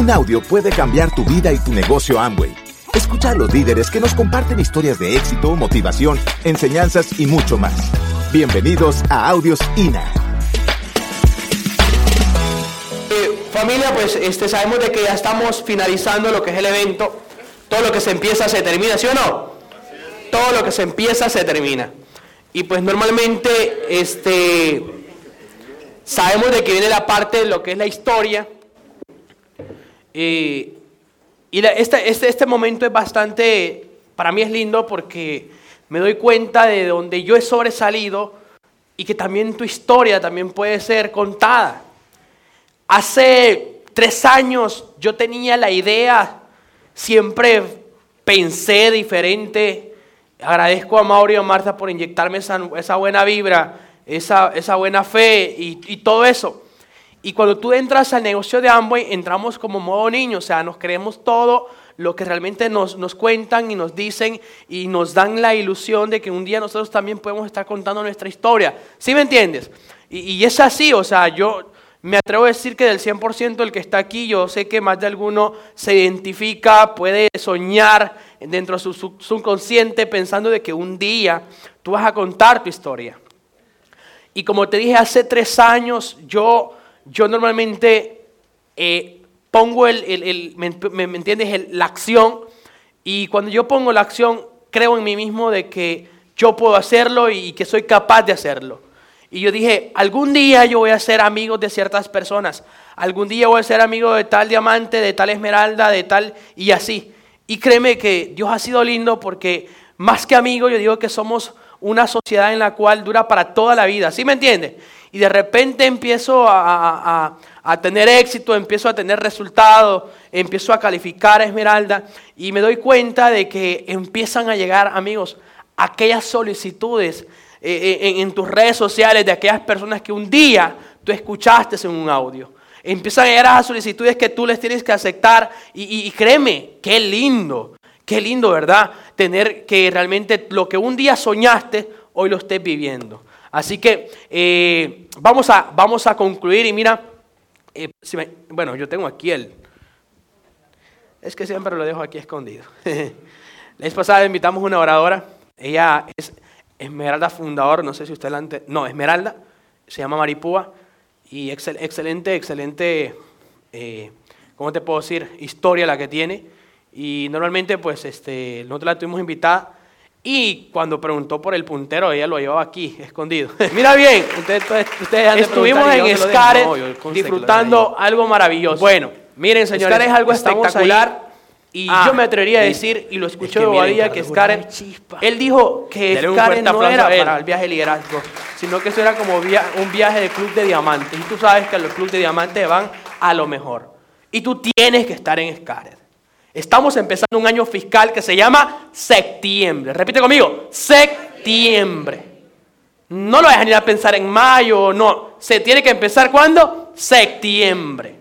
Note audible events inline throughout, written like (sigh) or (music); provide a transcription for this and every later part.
Un audio puede cambiar tu vida y tu negocio Amway. Escucha a los líderes que nos comparten historias de éxito, motivación, enseñanzas y mucho más. Bienvenidos a Audios INA. Eh, familia, pues este, sabemos de que ya estamos finalizando lo que es el evento. Todo lo que se empieza se termina, ¿sí o no? Todo lo que se empieza se termina. Y pues normalmente este, sabemos de que viene la parte de lo que es la historia. Eh, y este, este, este momento es bastante, para mí es lindo porque me doy cuenta de donde yo he sobresalido y que también tu historia también puede ser contada. Hace tres años yo tenía la idea, siempre pensé diferente. Agradezco a Mauro y a Marta por inyectarme esa, buena vibra, esa, esa buena fe y todo eso. Y cuando tú entras al negocio de Amway, entramos como modo niño, o sea, nos creemos todo lo que realmente nos, nos, cuentan y nos dicen y nos dan la ilusión de que un día nosotros también podemos estar contando nuestra historia. ¿Sí me entiendes? Y, y es así, o sea, yo me atrevo a decir que del 100% del que está aquí, yo sé que más de alguno se identifica, puede soñar dentro de su subconsciente pensando de que un día tú vas a contar tu historia. Y como te dije, hace tres años yo yo normalmente eh, pongo el, me, entiendes? la acción y cuando yo pongo la acción creo en mí mismo de que yo puedo hacerlo y que soy capaz de hacerlo. Y yo dije, algún día yo voy a ser amigo de ciertas personas, algún día voy a ser amigo de tal diamante, de tal esmeralda, de tal y así. Y créeme que Dios ha sido lindo porque más que amigo yo digo que somos una sociedad en la cual dura para toda la vida, ¿sí me entiende? Y de repente empiezo a, tener éxito, empiezo a tener resultados, empiezo a calificar a Esmeralda y me doy cuenta de que empiezan a llegar, amigos, aquellas solicitudes eh, eh, en, tus redes sociales de aquellas personas que un día tú escuchaste en un audio. Empiezan a llegar a solicitudes que tú les tienes que aceptar y, y créeme, qué lindo, qué lindo, ¿verdad? Tener que realmente lo que un día soñaste, hoy lo estés viviendo. Así que eh, vamos, a, vamos a concluir y mira, eh, bueno, yo tengo aquí el... Es que siempre lo dejo aquí escondido. (laughs) La vez pasada invitamos una oradora, ella es Esmeralda Fundador, no sé si usted la... Ante... No, Esmeralda, se llama Maripúa, y excelente, excelente, eh, ¿cómo te puedo decir? Historia la que tiene. Y normalmente, pues, este, nosotros la tuvimos invitada y cuando preguntó por el puntero, ella lo llevaba aquí, escondido. (laughs) Mira bien, ustedes, estuvimos en Scaret disfrutando algo maravilloso. Bueno, miren señores, Scaret es algo espectacular. Y yo ah, me atrevería a decir, y lo escuché de Bobadilla, que Scaret, él dijo que Scaret no era para el viaje de liderazgo, sino que eso era como un viaje de club de diamantes. Y tú sabes que los clubes de diamantes van a lo mejor. Y tú tienes que estar en Scaret. Estamos empezando un año fiscal que se llama septiembre. Repite conmigo, septiembre. No lo ir a pensar en mayo, no. Se tiene que empezar cuando? Septiembre.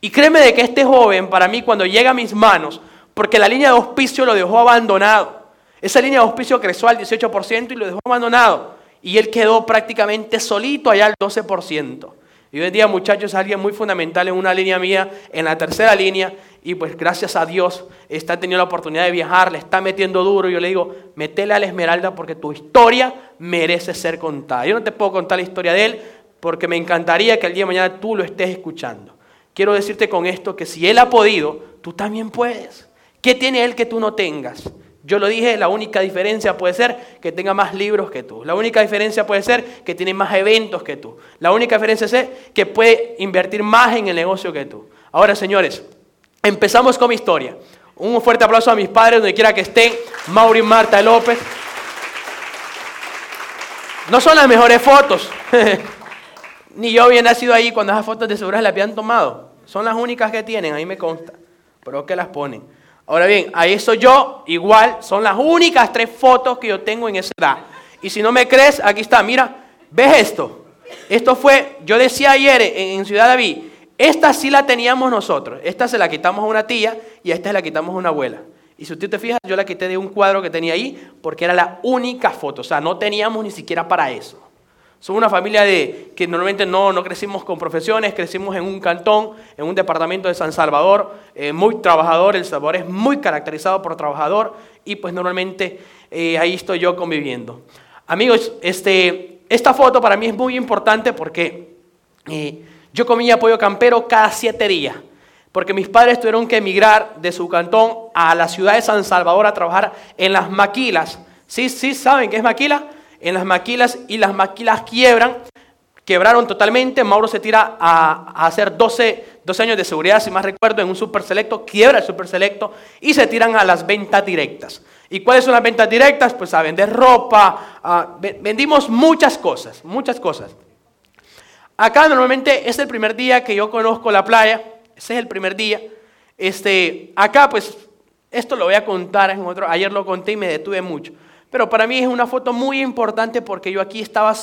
Y créeme de que este joven, para mí, cuando llega a mis manos, porque la línea de auspicio lo dejó abandonado. Esa línea de auspicio creció al 18% y lo dejó abandonado. Y él quedó prácticamente solito allá al 12%. Y hoy en día, muchachos, alguien muy fundamental en una línea mía, en la tercera línea, y pues gracias a Dios está teniendo la oportunidad de viajar, le está metiendo duro. Yo le digo, metele a la Esmeralda porque tu historia merece ser contada. Yo no te puedo contar la historia de él porque me encantaría que el día de mañana tú lo estés escuchando. Quiero decirte con esto que si él ha podido, tú también puedes. ¿Qué tiene él que tú no tengas? Yo lo dije, la única diferencia puede ser que tenga más libros que tú. La única diferencia puede ser que tiene más eventos que tú. La única diferencia es que puede invertir más en el negocio que tú. Ahora, señores, Empezamos con mi historia. Un fuerte aplauso a mis padres, donde quiera que estén, Mauri y Marta López. No son las mejores fotos. (laughs) Ni yo había nacido ahí cuando esas fotos de seguridad las habían tomado. Son las únicas que tienen, ahí me consta. Pero que las ponen. Ahora bien, ahí soy yo, igual, son las únicas tres fotos que yo tengo en esa edad. Y si no me crees, aquí está, mira, ¿ves esto? Esto fue, yo decía ayer en Ciudad David, esta sí la teníamos nosotros. Esta se la quitamos a una tía y esta se la quitamos a una abuela. Y si usted te fija, yo la quité de un cuadro que tenía ahí porque era la única foto. O sea, no teníamos ni siquiera para eso. Somos una familia de, que normalmente no, no crecimos con profesiones, crecimos en un cantón, en un departamento de San Salvador, eh, muy trabajador, El Salvador es muy caracterizado por trabajador y pues normalmente eh, ahí estoy yo conviviendo. Amigos, este, esta foto para mí es muy importante porque eh, yo comía pollo campero cada siete días, porque mis padres tuvieron que emigrar de su cantón a la ciudad de San Salvador a trabajar en las maquilas. ¿Sí, sí saben qué es maquila? En las maquilas y las maquilas quiebran, quebraron totalmente. Mauro se tira a, hacer 12, 12, años de seguridad, si más recuerdo, en un super selecto, quiebra el super selecto y se tiran a las ventas directas. ¿Y cuáles son las ventas directas? Pues a vender ropa, vendimos muchas cosas, muchas cosas. Acá normalmente es el primer día que yo conozco la playa, ese es el primer día. Este, acá pues esto lo voy a contar en otro, ayer lo conté y me detuve mucho. Pero para mí es una foto muy importante porque yo aquí estaba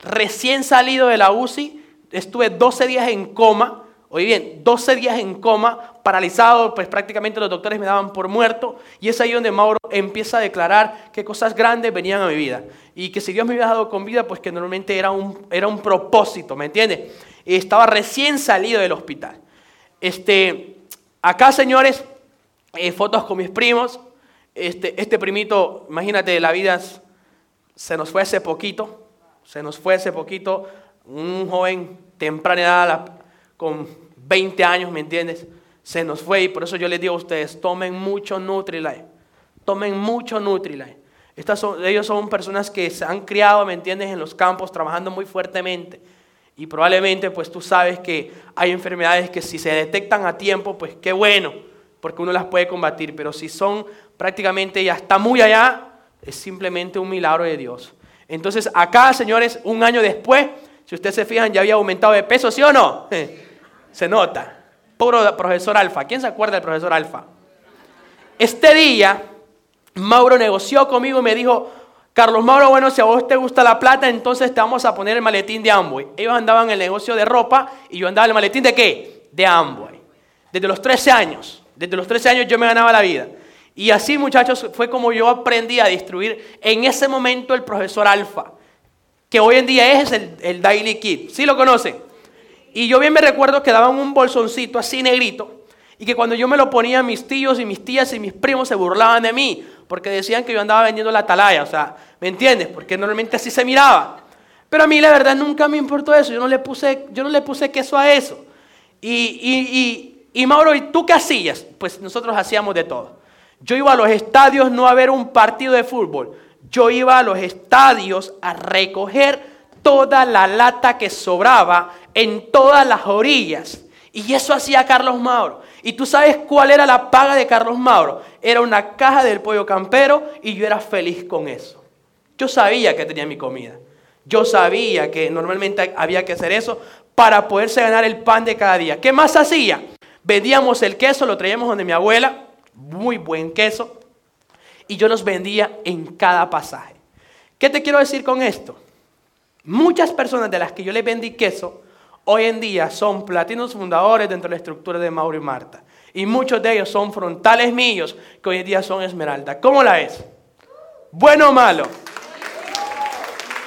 recién salido de la UCI, estuve 12 días en coma, oye bien, 12 días en coma, paralizado, pues prácticamente los doctores me daban por muerto, y es ahí donde Mauro empieza a declarar que cosas grandes venían a mi vida, y que si Dios me había dado con vida, pues que normalmente era un, era un propósito, ¿me entiendes? Estaba recién salido del hospital. Este, acá, señores, eh, fotos con mis primos, este, este primito, imagínate, la vida se nos fue hace poquito, se nos fue hace poquito, un joven temprana edad, con 20 años, ¿me entiendes? Se nos fue y por eso yo les digo a ustedes, tomen mucho Nutrilite, tomen mucho Nutrilite. Estas ellos son personas que se han criado, ¿me entiendes?, en los campos, trabajando muy fuertemente. Y probablemente, pues tú sabes que hay enfermedades que si se detectan a tiempo, pues qué bueno, porque uno las puede combatir. Pero si son prácticamente ya está muy allá, es simplemente un milagro de Dios. Entonces acá, señores, un año después, si ustedes se fijan, ya había aumentado de peso, ¿sí o no? (laughs) Se nota. Pobre profesor Alfa. ¿Quién se acuerda del profesor Alfa? Este día, Mauro negoció conmigo y me dijo, Carlos Mauro, bueno, si a vos te gusta la plata, entonces te vamos a poner el maletín de Amway. Ellos andaban en el negocio de ropa y yo andaba en el maletín de qué? De Amway. Desde los 13 años. Desde los 13 años yo me ganaba la vida. Y así, muchachos, fue como yo aprendí a destruir en ese momento el profesor Alfa, que hoy en día es el, el Daily Kid. ¿Sí lo conocen? Y yo bien me recuerdo que daban un bolsoncito así negrito y que cuando yo me lo ponía, mis tíos y mis tías y mis primos se burlaban de mí porque decían que yo andaba vendiendo la atalaya. O sea, ¿me entiendes? Porque normalmente así se miraba. Pero a mí la verdad nunca me importó eso. Yo no le puse, yo no le puse queso a eso. Y, y, y Mauro, ¿y tú qué hacías? Pues nosotros hacíamos de todo. Yo iba a los estadios no a ver un partido de fútbol. Yo iba a los estadios a recoger toda la lata que sobraba en todas las orillas. Y eso hacía Carlos Mauro. ¿Y tú sabes cuál era la paga de Carlos Mauro? Era una caja del pollo campero y yo era feliz con eso. Yo sabía que tenía mi comida. Yo sabía que normalmente había que hacer eso para poderse ganar el pan de cada día. ¿Qué más hacía? Vendíamos el queso, lo traíamos donde mi abuela muy buen queso, y yo los vendía en cada pasaje. ¿Qué te quiero decir con esto? Muchas personas de las que yo les vendí queso, hoy en día son platinos fundadores dentro de la estructura de Mauro y Marta. Y muchos de ellos son frontales míos, que hoy en día son esmeralda. ¿Cómo la es? ¿Bueno o malo?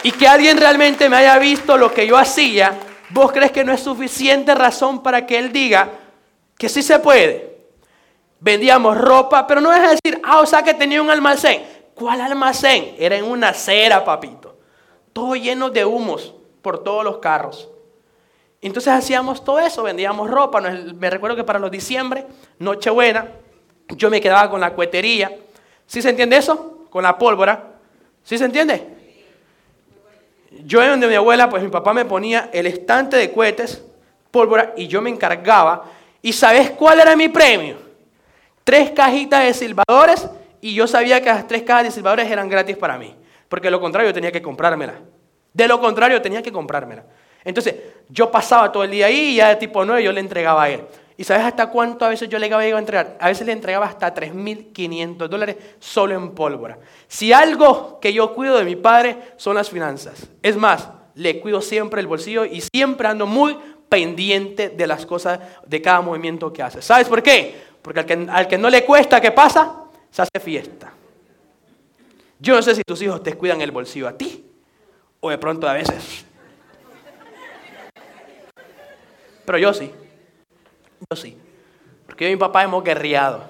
Y que alguien realmente me haya visto lo que yo hacía, ¿vos crees que no es suficiente razón para que él diga que sí se puede? vendíamos ropa, pero no es decir, ah, o sea que tenía un almacén. ¿Cuál almacén? Era en una acera, papito. Todo lleno de humos por todos los carros. Entonces hacíamos todo eso, vendíamos ropa. Me recuerdo que para los diciembre, Nochebuena, yo me quedaba con la cuetería. ¿Sí se entiende eso? Con la pólvora. ¿Sí se entiende? Yo en donde mi abuela, pues mi papá me ponía el estante de cohetes, pólvora, y yo me encargaba. ¿Y sabes cuál era mi premio? tres cajitas de silbadores y yo sabía que las tres cajas de silbadores eran gratis para mí. Porque de lo contrario tenía que comprármela. De lo contrario tenía que comprármela. Entonces yo pasaba todo el día ahí y ya de tipo 9 yo le entregaba a él. ¿Y sabes hasta cuánto a veces yo le iba a entregar? A veces le entregaba hasta 3.500 dólares solo en pólvora. Si algo que yo cuido de mi padre son las finanzas. Es más, le cuido siempre el bolsillo y siempre ando muy pendiente de las cosas, de cada movimiento que hace. ¿Sabes por qué? Porque al que, al que no le cuesta, ¿qué pasa? Se hace fiesta. Yo no sé si tus hijos te cuidan el bolsillo a ti o de pronto a veces. Pero yo sí. Yo sí. Porque yo y mi papá hemos guerreado.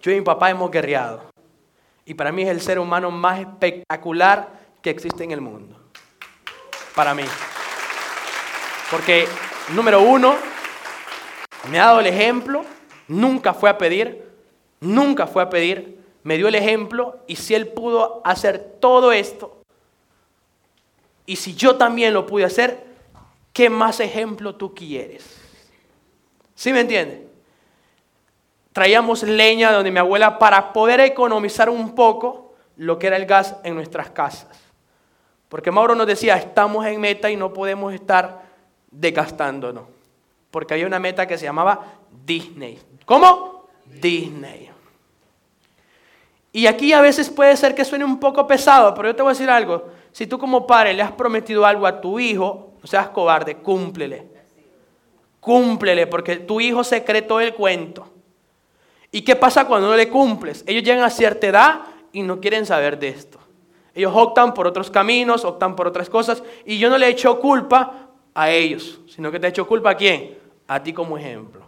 Yo y mi papá hemos guerreado. Y para mí es el ser humano más espectacular que existe en el mundo. Para mí. Porque, número uno, me ha dado el ejemplo, nunca fue a pedir, nunca fue a pedir, me dio el ejemplo y si él pudo hacer todo esto, y si yo también lo pude hacer, ¿qué más ejemplo tú quieres? ¿Sí me entiendes? Traíamos leña de donde mi abuela para poder economizar un poco lo que era el gas en nuestras casas. Porque Mauro nos decía, estamos en meta y no podemos estar desgastándonos. Porque había una meta que se llamaba Disney. ¿Cómo? Disney. Y aquí a veces puede ser que suene un poco pesado, pero yo te voy a decir algo. Si tú como padre le has prometido algo a tu hijo, no seas cobarde, cúmplele. Cúmplele, porque tu hijo se cree todo el cuento. ¿Y qué pasa cuando no le cumples? Ellos llegan a cierta edad y no quieren saber de esto. Ellos optan por otros caminos, optan por otras cosas, y yo no le echo culpa a ellos, sino que te echo culpa a quién? A ti como ejemplo.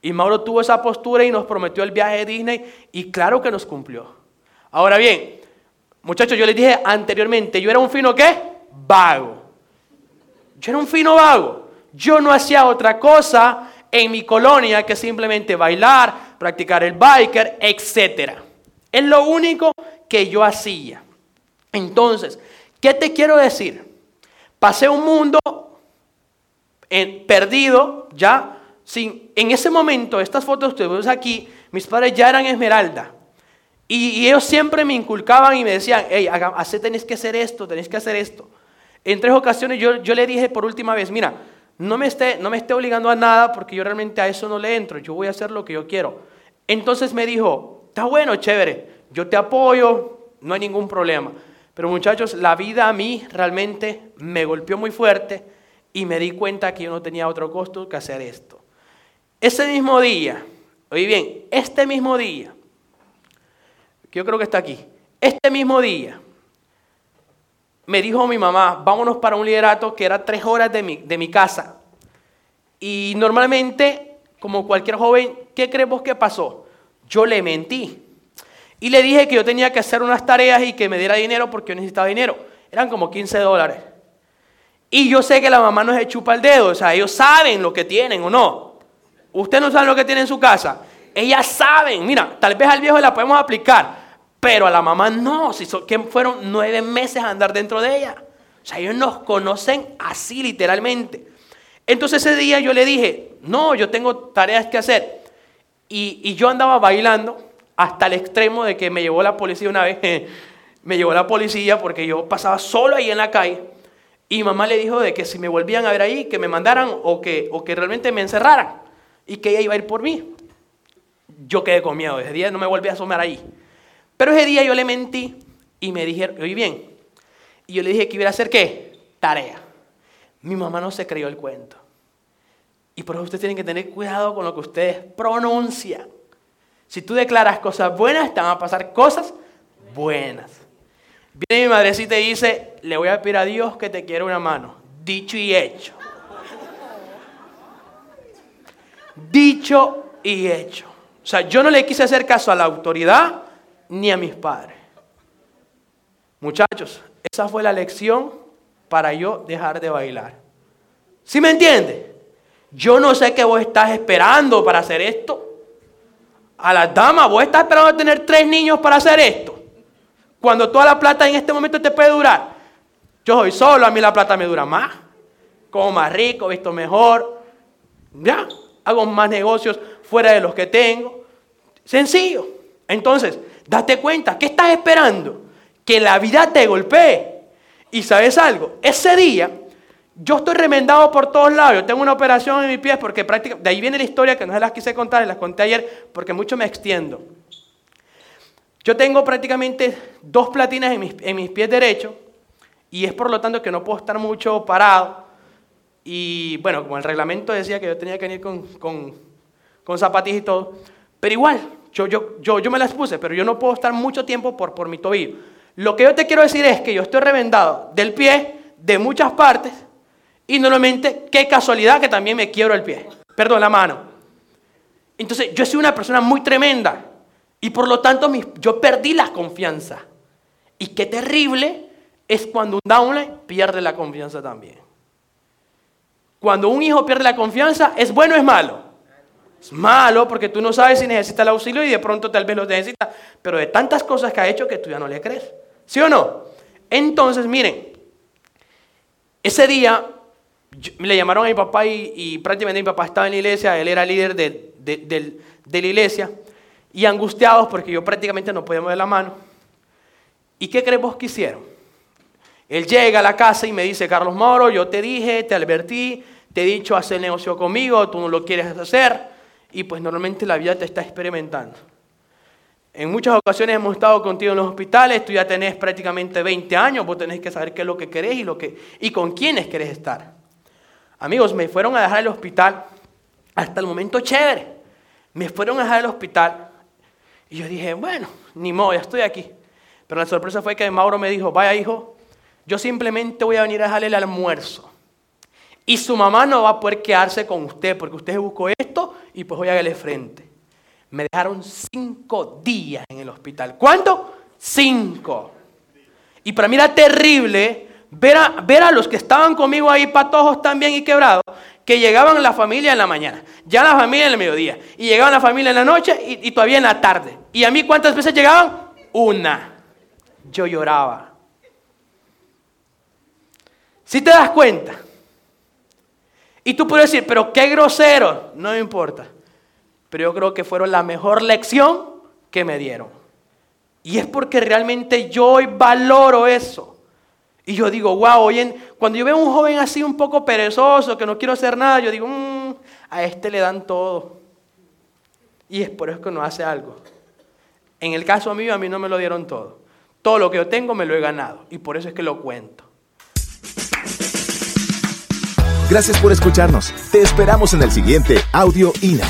Y Mauro tuvo esa postura y nos prometió el viaje de Disney y claro que nos cumplió. Ahora bien, muchachos, yo les dije anteriormente, yo era un fino qué? Vago. Yo era un fino vago. Yo no hacía otra cosa en mi colonia que simplemente bailar, practicar el biker, etc. Es lo único que yo hacía. Entonces, ¿qué te quiero decir? Pasé un mundo perdido, ya, sin, en ese momento, estas fotos que ves aquí, mis padres ya eran esmeralda. Y, ellos siempre me inculcaban y me decían, hey, tenés que hacer esto, tenés que hacer esto. En tres ocasiones yo, yo le dije por última vez, mira, no me, esté, no me esté obligando a nada porque yo realmente a eso no le entro, yo voy a hacer lo que yo quiero. Entonces me dijo, está bueno, chévere, yo te apoyo, no hay ningún problema. Pero muchachos, la vida a mí realmente me golpeó muy fuerte y me di cuenta que yo no tenía otro costo que hacer esto. Ese mismo día, oye bien, este mismo día, que yo creo que está aquí, este mismo día, me dijo mi mamá, vámonos para un liderato que era tres horas de mi, de mi casa. Y normalmente, como cualquier joven, ¿qué creemos que pasó? Yo le mentí. Y le dije que yo tenía que hacer unas tareas y que me diera dinero porque yo necesitaba dinero. Eran como 15 dólares. Y yo sé que la mamá no se chupa el dedo, o sea, ellos saben lo que tienen o no. Usted no sabe lo que tiene en su casa. Ellas saben, mira, tal vez al viejo la podemos aplicar, pero a la mamá no, si son, que fueron nueve meses a andar dentro de ella. O sea, ellos nos conocen así literalmente. Entonces ese día yo le dije, no, yo tengo tareas que hacer. Y, y yo andaba bailando hasta el extremo de que me llevó la policía una vez. (laughs) me llevó la policía porque yo pasaba solo ahí en la calle. Y mamá le dijo de que si me volvían a ver ahí, que me mandaran o que, o que realmente me encerraran y que ella iba a ir por mí. Yo quedé con miedo, ese día no me volví a asomar ahí. Pero ese día yo le mentí y me dijeron, oí bien, y yo le dije que iba a hacer qué? Tarea. Mi mamá no se creyó el cuento. Y por eso ustedes tienen que tener cuidado con lo que ustedes pronuncian. Si tú declaras cosas buenas, te van a pasar cosas buenas. Viene mi madrecita y dice, le voy a pedir a Dios que te quiera una mano. Dicho y hecho. dicho y hecho. O sea, yo no le quise hacer caso a la autoridad ni a mis padres. Muchachos, esa fue la lección para yo dejar de bailar. ¿Sí me entiende? Yo no sé qué vos estás esperando para hacer esto. A las damas, vos estás esperando tener tres niños para hacer esto. Cuando toda la plata en este momento te puede durar. Yo soy solo, a mí la plata me dura más. Como más rico, visto mejor. Ya hago más negocios fuera de los que tengo. Sencillo. Entonces, date cuenta, ¿qué estás esperando? Que la vida te golpee. Y sabes algo, ese día yo estoy remendado por todos lados. Yo tengo una operación en mi pies porque prácticamente, de ahí viene la historia que no se las quise contar, las conté ayer porque mucho me extiendo. Yo tengo prácticamente dos platinas en mis, en mis pies derechos y es por lo tanto que no puedo estar mucho parado. Y bueno, como el reglamento decía que yo tenía que venir con, con, con zapatillas y todo, pero igual, yo, yo, yo, yo me las puse, pero yo no puedo estar mucho tiempo por, por mi tobillo. Lo que yo te quiero decir es que yo estoy reventado del pie, de muchas partes, Y normalmente, qué casualidad que también me quiebro el pie. Perdón, la mano. Entonces, yo soy una persona muy tremenda. Y por lo tanto, yo perdí la confianza. Y qué terrible es cuando un downline pierde la confianza también. Cuando un hijo pierde la confianza, ¿es bueno o es malo? Es malo porque tú no sabes si necesita el auxilio y de pronto tal vez lo necesita, pero de tantas cosas que ha hecho que tú ya no le crees. ¿Sí o no? Entonces, miren, ese día le llamaron a mi papá y, prácticamente mi papá estaba en la iglesia, él era líder de, de la iglesia, y angustiados porque yo prácticamente no podía mover la mano. ¿Y qué creemos que hicieron? Él llega a la casa y me dice, Carlos Moro, yo te dije, te advertí, te he dicho hacer negocio conmigo, tú no lo quieres hacer y pues normalmente la vida te está experimentando. En muchas ocasiones hemos estado contigo en los hospitales, tú ya tenés prácticamente 20 años, vos tenés que saber qué es lo que querés y, lo que, y con quiénes querés estar. Amigos, me fueron a dejar el hospital hasta el momento chévere. Me fueron a dejar el hospital y yo dije, bueno, ni modo, ya estoy aquí. Pero la sorpresa fue que Mauro me dijo, vaya hijo, yo simplemente voy a venir a dejarle el almuerzo. Y su mamá no va a poder quedarse con usted porque usted buscó esto y pues voy a darle frente. Me dejaron cinco días en el hospital. ¿Cuánto? Cinco. Y para mí era terrible ver a, ver a los que estaban conmigo ahí, patojos también y quebrados, que llegaban la familia en la mañana, ya la familia en el mediodía, y llegaban la familia en la noche y, todavía en la tarde. ¿Y a mí cuántas veces llegaban? Una. Yo lloraba. Si te das cuenta, y tú puedes decir, pero qué grosero, no me importa. Pero yo creo que fueron la mejor lección que me dieron. Y es porque realmente yo hoy valoro eso. Y yo digo, wow, oye, cuando yo veo a un joven así un poco perezoso, que no quiero hacer nada, yo digo, mm, a este le dan todo. Y es por eso que no hace algo. En el caso mío, a mí no me lo dieron todo. Todo lo que yo tengo me lo he ganado. Y por eso es que lo cuento. Gracias por escucharnos. Te esperamos en el siguiente Audio INA.